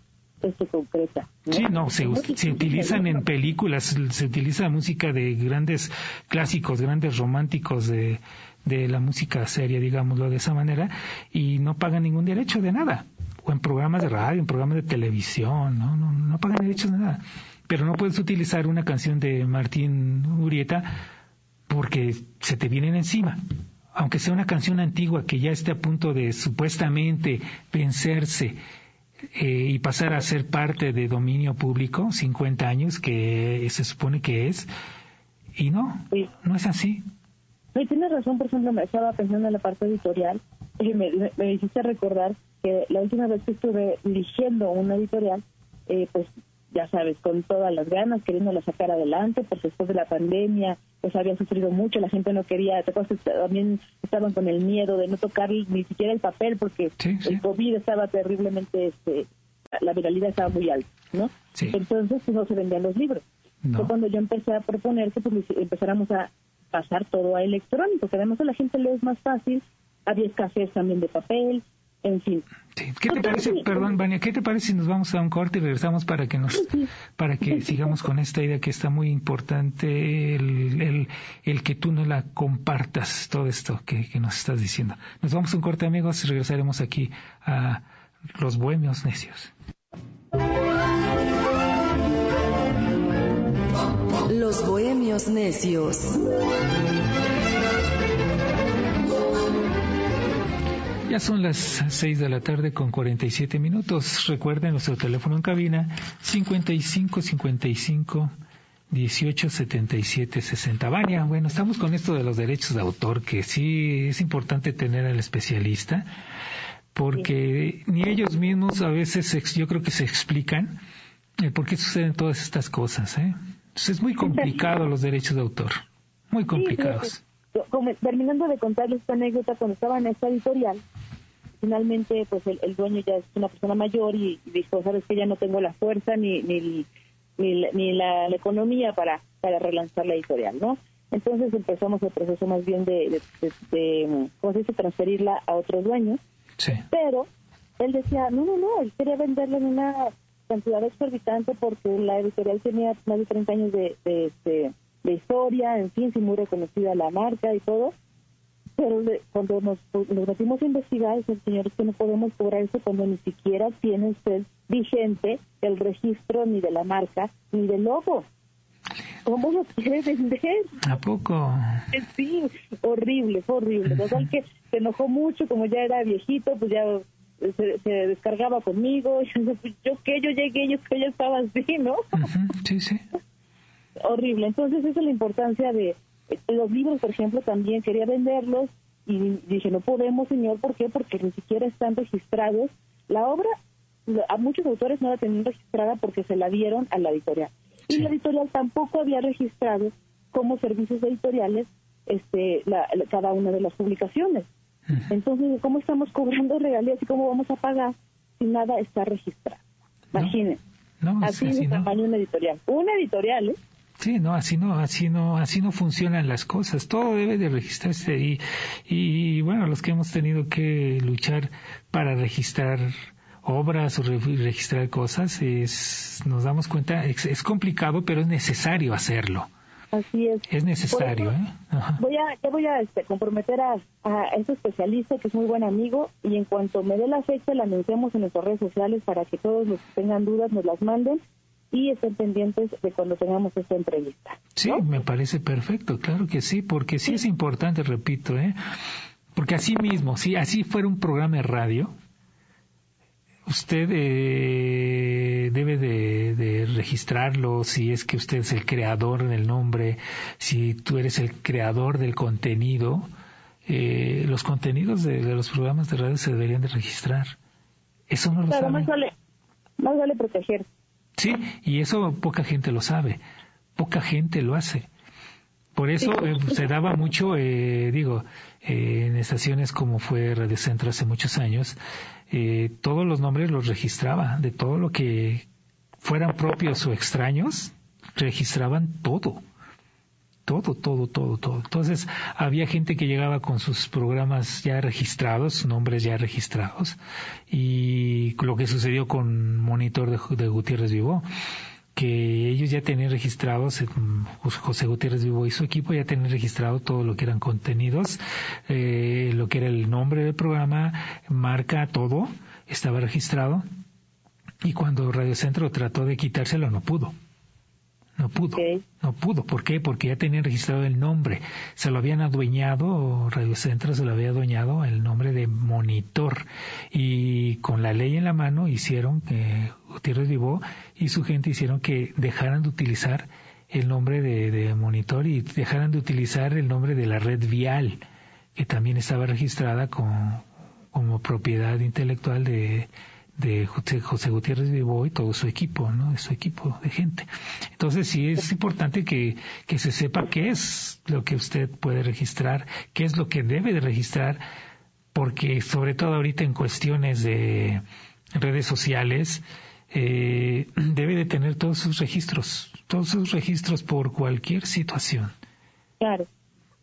concreta. Sí, no, se, se utilizan en películas, se utiliza música de grandes clásicos, grandes románticos de, de la música seria, digámoslo de esa manera, y no pagan ningún derecho de nada. O en programas de radio, en programas de televisión, no, no, no pagan derechos de nada. Pero no puedes utilizar una canción de Martín Urieta porque se te vienen encima. Aunque sea una canción antigua que ya esté a punto de supuestamente vencerse eh, y pasar a ser parte de dominio público, 50 años que se supone que es, y no, no es así. No, tienes razón, por ejemplo, me estaba pensando en la parte editorial y me, me, hiciste recordar que la última vez que estuve dirigiendo una editorial, eh, pues ya sabes, con todas las ganas, queriéndola sacar adelante, porque después de la pandemia, pues habían sufrido mucho, la gente no quería, también estaban con el miedo de no tocar ni siquiera el papel, porque el COVID estaba terriblemente, este, la viralidad estaba muy alta, ¿no? Entonces pues, no se vendían los libros. Fue cuando yo empecé a proponer que pues, empezáramos a pasar todo a electrónico, que además a la gente le es más fácil, había escasez también de papel, en fin. ¿Qué te parece, perdón, Vania, qué te parece si nos vamos a un corte y regresamos para que nos, para que sigamos con esta idea que está muy importante, el, el, que tú no la compartas, todo esto que, que, nos estás diciendo. Nos vamos a un corte, amigos, y regresaremos aquí a los bohemios necios. Los bohemios necios. Ya son las 6 de la tarde con 47 minutos. Recuerden nuestro teléfono en cabina 55 55 18 77 60. Vania, bueno, estamos con esto de los derechos de autor, que sí es importante tener al especialista, porque ni ellos mismos a veces yo creo que se explican por qué suceden todas estas cosas. ¿eh? es muy complicado los derechos de autor, muy complicados terminando de contarles esta anécdota, cuando estaba en esta editorial, finalmente pues el, dueño ya es una persona mayor y, dijo, sabes que ya no tengo la fuerza ni, ni, ni, la, economía para, para relanzar la editorial, ¿no? Entonces empezamos el proceso más bien de, de, de, ¿cómo se dice?, transferirla a otros dueños. Sí. Pero él decía, no, no, no, él quería venderla en una cantidad exorbitante porque la editorial tenía más de 30 años de, de, este, de historia, en fin, sí muy reconocida la marca y todo. Pero cuando nos, nos metimos a investigar, el señor, es que no podemos cobrar eso cuando ni siquiera tiene usted vigente el registro ni de la marca ni del logo. ¿Cómo lo quiere vender? ¿A poco? Sí, horrible, fue horrible. Total que se enojó mucho, como ya era viejito, pues ya se, descargaba conmigo. Pues, yo que yo llegué, yo que ya estaba así, ¿no? Sí, sí horrible. Entonces esa es la importancia de los libros, por ejemplo, también quería venderlos y dije, no podemos, señor, ¿por qué? Porque ni siquiera están registrados. La obra, a muchos autores no la tenían registrada porque se la dieron a la editorial. Y la editorial tampoco había registrado como servicios editoriales este, cada una de las publicaciones. Entonces, ¿cómo estamos cobrando regalías y cómo vamos a pagar si nada está registrado? Imagínense. así es tamaño de una editorial. Una editorial, ¿eh? Sí, no, así no, así no, así no funcionan las cosas. Todo debe de registrarse y, y bueno, los que hemos tenido que luchar para registrar obras o registrar cosas, es, nos damos cuenta, es, complicado, pero es necesario hacerlo. Así es. Es necesario. ¿eh? Voy a, yo voy a este, comprometer a, a ese especialista que es muy buen amigo y en cuanto me dé la fecha la anunciamos en nuestras redes sociales para que todos los que tengan dudas nos las manden y estén pendientes de cuando tengamos esta entrevista. Sí, me parece perfecto, claro que sí, porque sí, es importante, repito, ¿eh? porque así mismo, si así fuera un programa de radio, usted eh, debe de, registrarlo si es que usted es el creador del nombre, si tú eres el creador del contenido, eh, los contenidos de, los programas de radio se deberían de registrar. Eso no lo claro, Más vale, más vale proteger. Sí, y eso poca gente lo sabe, poca gente lo hace. Por eso eh, se daba mucho, eh, digo, eh, en estaciones como fue Radio Centro hace muchos años, todos los nombres los registraba, de todo lo que fueran propios o extraños, registraban todo todo, todo, todo, todo. Entonces había gente que llegaba con sus programas ya registrados, nombres ya registrados, y lo que sucedió con Monitor de, Gutiérrez Vivo, que ellos ya tenían registrados, José Gutiérrez Vivo y su equipo ya tenían registrado todo lo que eran contenidos, eh, lo que era el nombre del programa, marca, todo, estaba registrado. Y cuando Radio Centro trató de quitárselo, no pudo. No pudo, no pudo. ¿Por qué? Porque ya tenían registrado el nombre. Se lo habían adueñado, Radio Centro se lo había adueñado el nombre de monitor. Y con la ley en la mano hicieron, que Gutiérrez Vivó y su gente hicieron que dejaran de utilizar el nombre de, monitor y dejaran de utilizar el nombre de la red vial, que también estaba registrada como propiedad intelectual de, de José, Gutiérrez Vivo y todo su equipo, ¿no? Su equipo de gente. Entonces sí es importante que, que se sepa qué es lo que usted puede registrar, qué es lo que debe de registrar, porque sobre todo ahorita en cuestiones de redes sociales, eh, debe de tener todos sus registros, todos sus registros por cualquier situación. Claro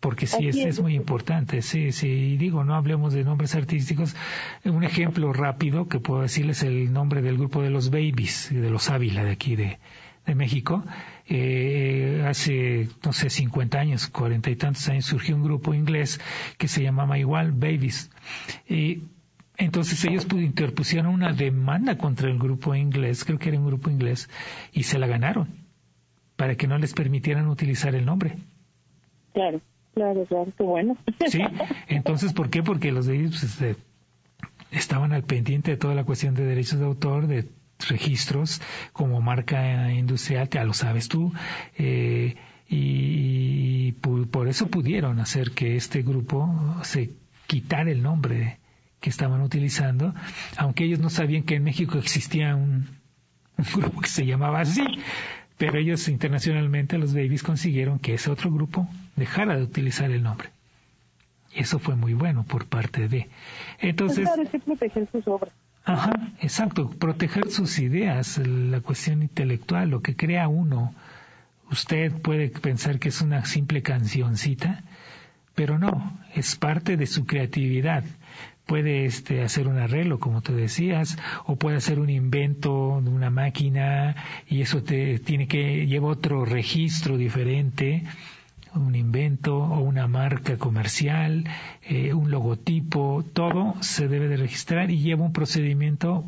porque sí es, muy importante. Sí, sí, digo, no hablemos de nombres artísticos. Un ejemplo rápido que puedo decirles el nombre del grupo de los Babies, de los Ávila de aquí de, de México. Eh, hace, no sé, 50 años, cuarenta y tantos años, surgió un grupo inglés que se llamaba igual Babies. Y entonces ellos interpusieron una demanda contra el grupo inglés, creo que era un grupo inglés, y se la ganaron para que no les permitieran utilizar el nombre. Claro. Claro, claro, qué bueno. Sí, entonces, ¿por qué? Porque los de ellos pues, este, estaban al pendiente de toda la cuestión de derechos de autor, de registros como marca industrial, ya lo sabes tú, eh, y, por eso pudieron hacer que este grupo se quitara el nombre que estaban utilizando, aunque ellos no sabían que en México existía un grupo que se llamaba así, pero ellos internacionalmente, los babies, consiguieron que ese otro grupo dejara de utilizar el nombre. Y eso fue muy bueno por parte de. Entonces. Proteger sus obras. Ajá, exacto, proteger sus ideas, la cuestión intelectual, lo que crea uno. Usted puede pensar que es una simple cancioncita, pero no, es parte de su creatividad puede este, hacer un arreglo, como tú decías, o puede hacer un invento de una máquina y eso te tiene que lleva otro registro diferente, un invento o una marca comercial, eh, un logotipo, todo se debe de registrar y lleva un procedimiento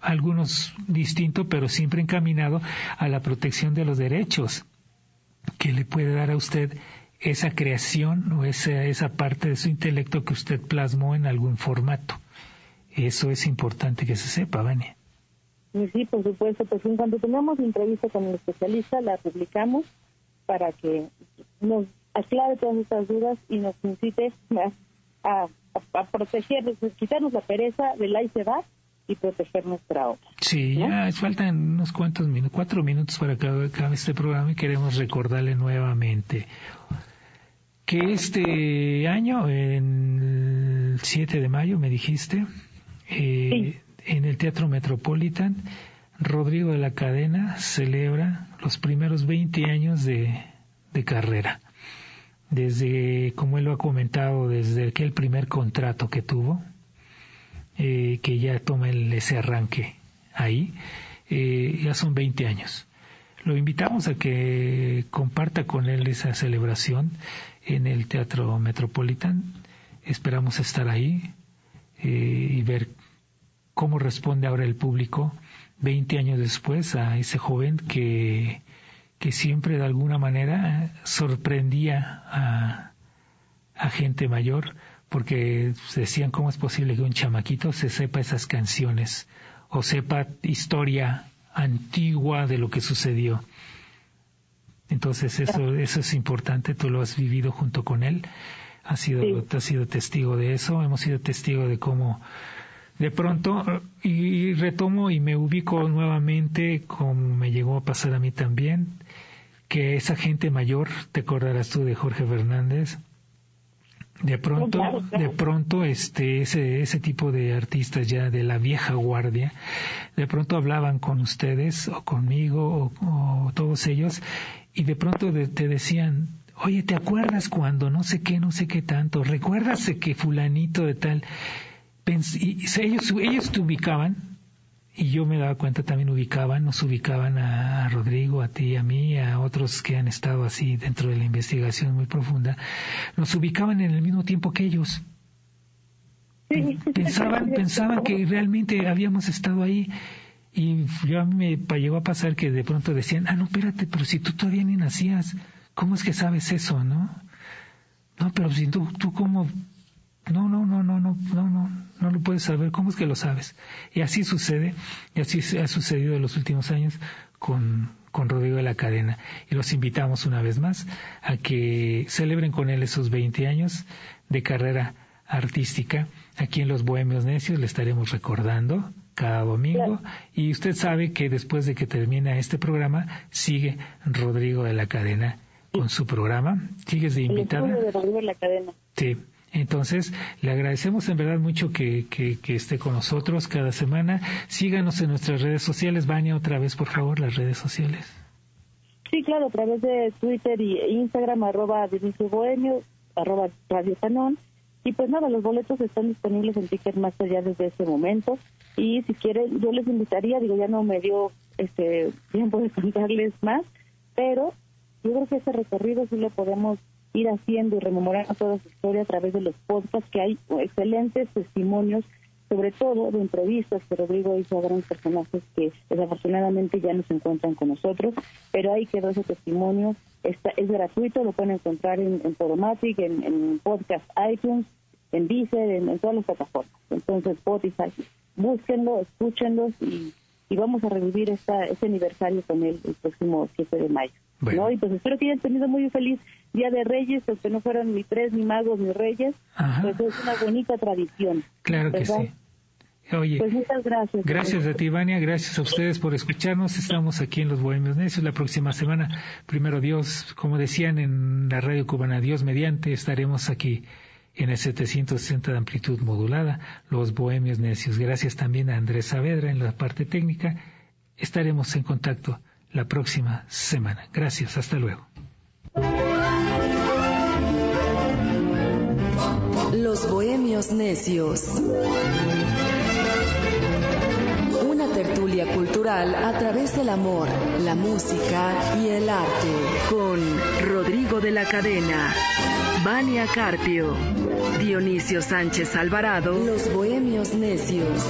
algunos distinto, pero siempre encaminado a la protección de los derechos que le puede dar a usted esa creación o esa, esa parte de su intelecto que usted plasmó en algún formato. Eso es importante que se sepa, Vania. Sí, por supuesto. Pues en cuanto tengamos entrevista con el especialista, la publicamos para que nos aclare todas estas dudas y nos incite a, a, proteger, quitarnos la pereza del la y proteger nuestra obra. Sí, ya faltan unos cuantos minutos, cuatro minutos para que acabe este programa y queremos recordarle nuevamente que este año, en el 7 de mayo, me dijiste, eh, en el Teatro Metropolitan, Rodrigo de la Cadena celebra los primeros 20 años de, carrera. Desde, como él lo ha comentado, desde aquel primer contrato que tuvo, eh, que ya toma ese arranque ahí, eh, ya son 20 años. Lo invitamos a que comparta con él esa celebración en el Teatro Metropolitan. Esperamos estar ahí eh, y ver cómo responde ahora el público 20 años después a ese joven que, que siempre de alguna manera sorprendía a, a gente mayor porque decían cómo es posible que un chamaquito se sepa esas canciones o sepa historia antigua de lo que sucedió. Entonces eso, eso es importante, tú lo has vivido junto con él, has sido, has sido testigo de eso, hemos sido testigo de cómo de pronto, y, retomo y me ubico nuevamente como me llegó a pasar a mí también, que esa gente mayor, te acordarás tú de Jorge Fernández, de pronto, de pronto, este, ese, ese tipo de artistas ya de la vieja guardia, de pronto hablaban con ustedes o conmigo o todos ellos y de pronto te decían, oye, ¿te acuerdas cuando no sé qué, no sé qué tanto? ¿Recuerdas que fulanito de tal? y ellos, ellos te ubicaban y yo me daba cuenta también ubicaban, nos ubicaban a, Rodrigo, a ti, a mí, a otros que han estado así dentro de la investigación muy profunda, nos ubicaban en el mismo tiempo que ellos. Pensaban, pensaban que realmente habíamos estado ahí y yo a mí me llegó a pasar que de pronto decían, ah, no, espérate, pero si tú todavía ni nacías, ¿cómo es que sabes eso, no? No, pero si tú, tú cómo no, no, no, no, no, no, no, no lo puedes saber. ¿Cómo es que lo sabes? Y así sucede, y así ha sucedido en los últimos años con, con Rodrigo de la Cadena. Y los invitamos una vez más a que celebren con él esos 20 años de carrera artística. Aquí en Los Bohemios Necios le estaremos recordando cada domingo. Y usted sabe que después de que termina este programa, sigue Rodrigo de la Cadena con su programa. ¿Sigues de invitada? de la Cadena. Sí. Entonces, le agradecemos en verdad mucho que, que, esté con nosotros cada semana. Síganos en nuestras redes sociales. Vania, otra vez, por favor, las redes sociales. Sí, claro, a través de Twitter y Instagram, arroba Bohemio, arroba Radio Canón. Y pues nada, los boletos están disponibles en Ticketmaster ya desde ese momento. Y si quieren, yo les invitaría, digo, ya no me dio este tiempo de contarles más, pero yo creo que ese recorrido sí lo podemos ir haciendo y rememorando toda su historia a través de los podcasts, que hay excelentes testimonios, sobre todo de entrevistas que Rodrigo hizo a grandes personajes que desafortunadamente ya no se encuentran con nosotros, pero ahí quedó ese testimonio, Está, es gratuito, lo pueden encontrar en, en Podomatic, en, podcast iTunes, en Deezer, en, todas las plataformas. Entonces, Spotify, búsquenlo, escúchenlos y, y vamos a revivir esta, este aniversario con él el próximo 7 de mayo. ¿no? Y pues espero que hayan tenido muy feliz Día de Reyes, pues que no fueran ni tres, ni magos, ni reyes. Pues es una bonita tradición. Claro que sí. Oye, pues muchas gracias. Gracias a ti, Vania. Gracias a ustedes por escucharnos. Estamos aquí en Los Bohemios Necios la próxima semana. Primero Dios, como decían en la radio cubana, Dios mediante, estaremos aquí en el 760 de amplitud modulada, Los Bohemios Necios. Gracias también a Andrés Saavedra en la parte técnica. Estaremos en contacto la próxima semana. Gracias, hasta luego. Los Bohemios Necios. Una tertulia cultural a través del amor, la música y el arte. Con Rodrigo de la Cadena, Vania Carpio, Dionisio Sánchez Alvarado, Los Bohemios Necios.